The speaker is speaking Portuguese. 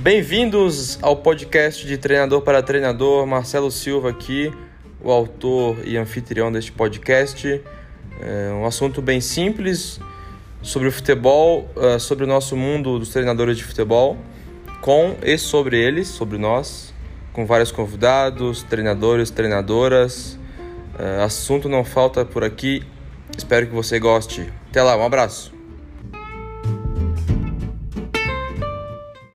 Bem-vindos ao podcast de Treinador para Treinador. Marcelo Silva aqui, o autor e anfitrião deste podcast. É um assunto bem simples sobre o futebol, é, sobre o nosso mundo dos treinadores de futebol, com e sobre eles, sobre nós, com vários convidados, treinadores, treinadoras. É, assunto não falta por aqui. Espero que você goste. Até lá, um abraço.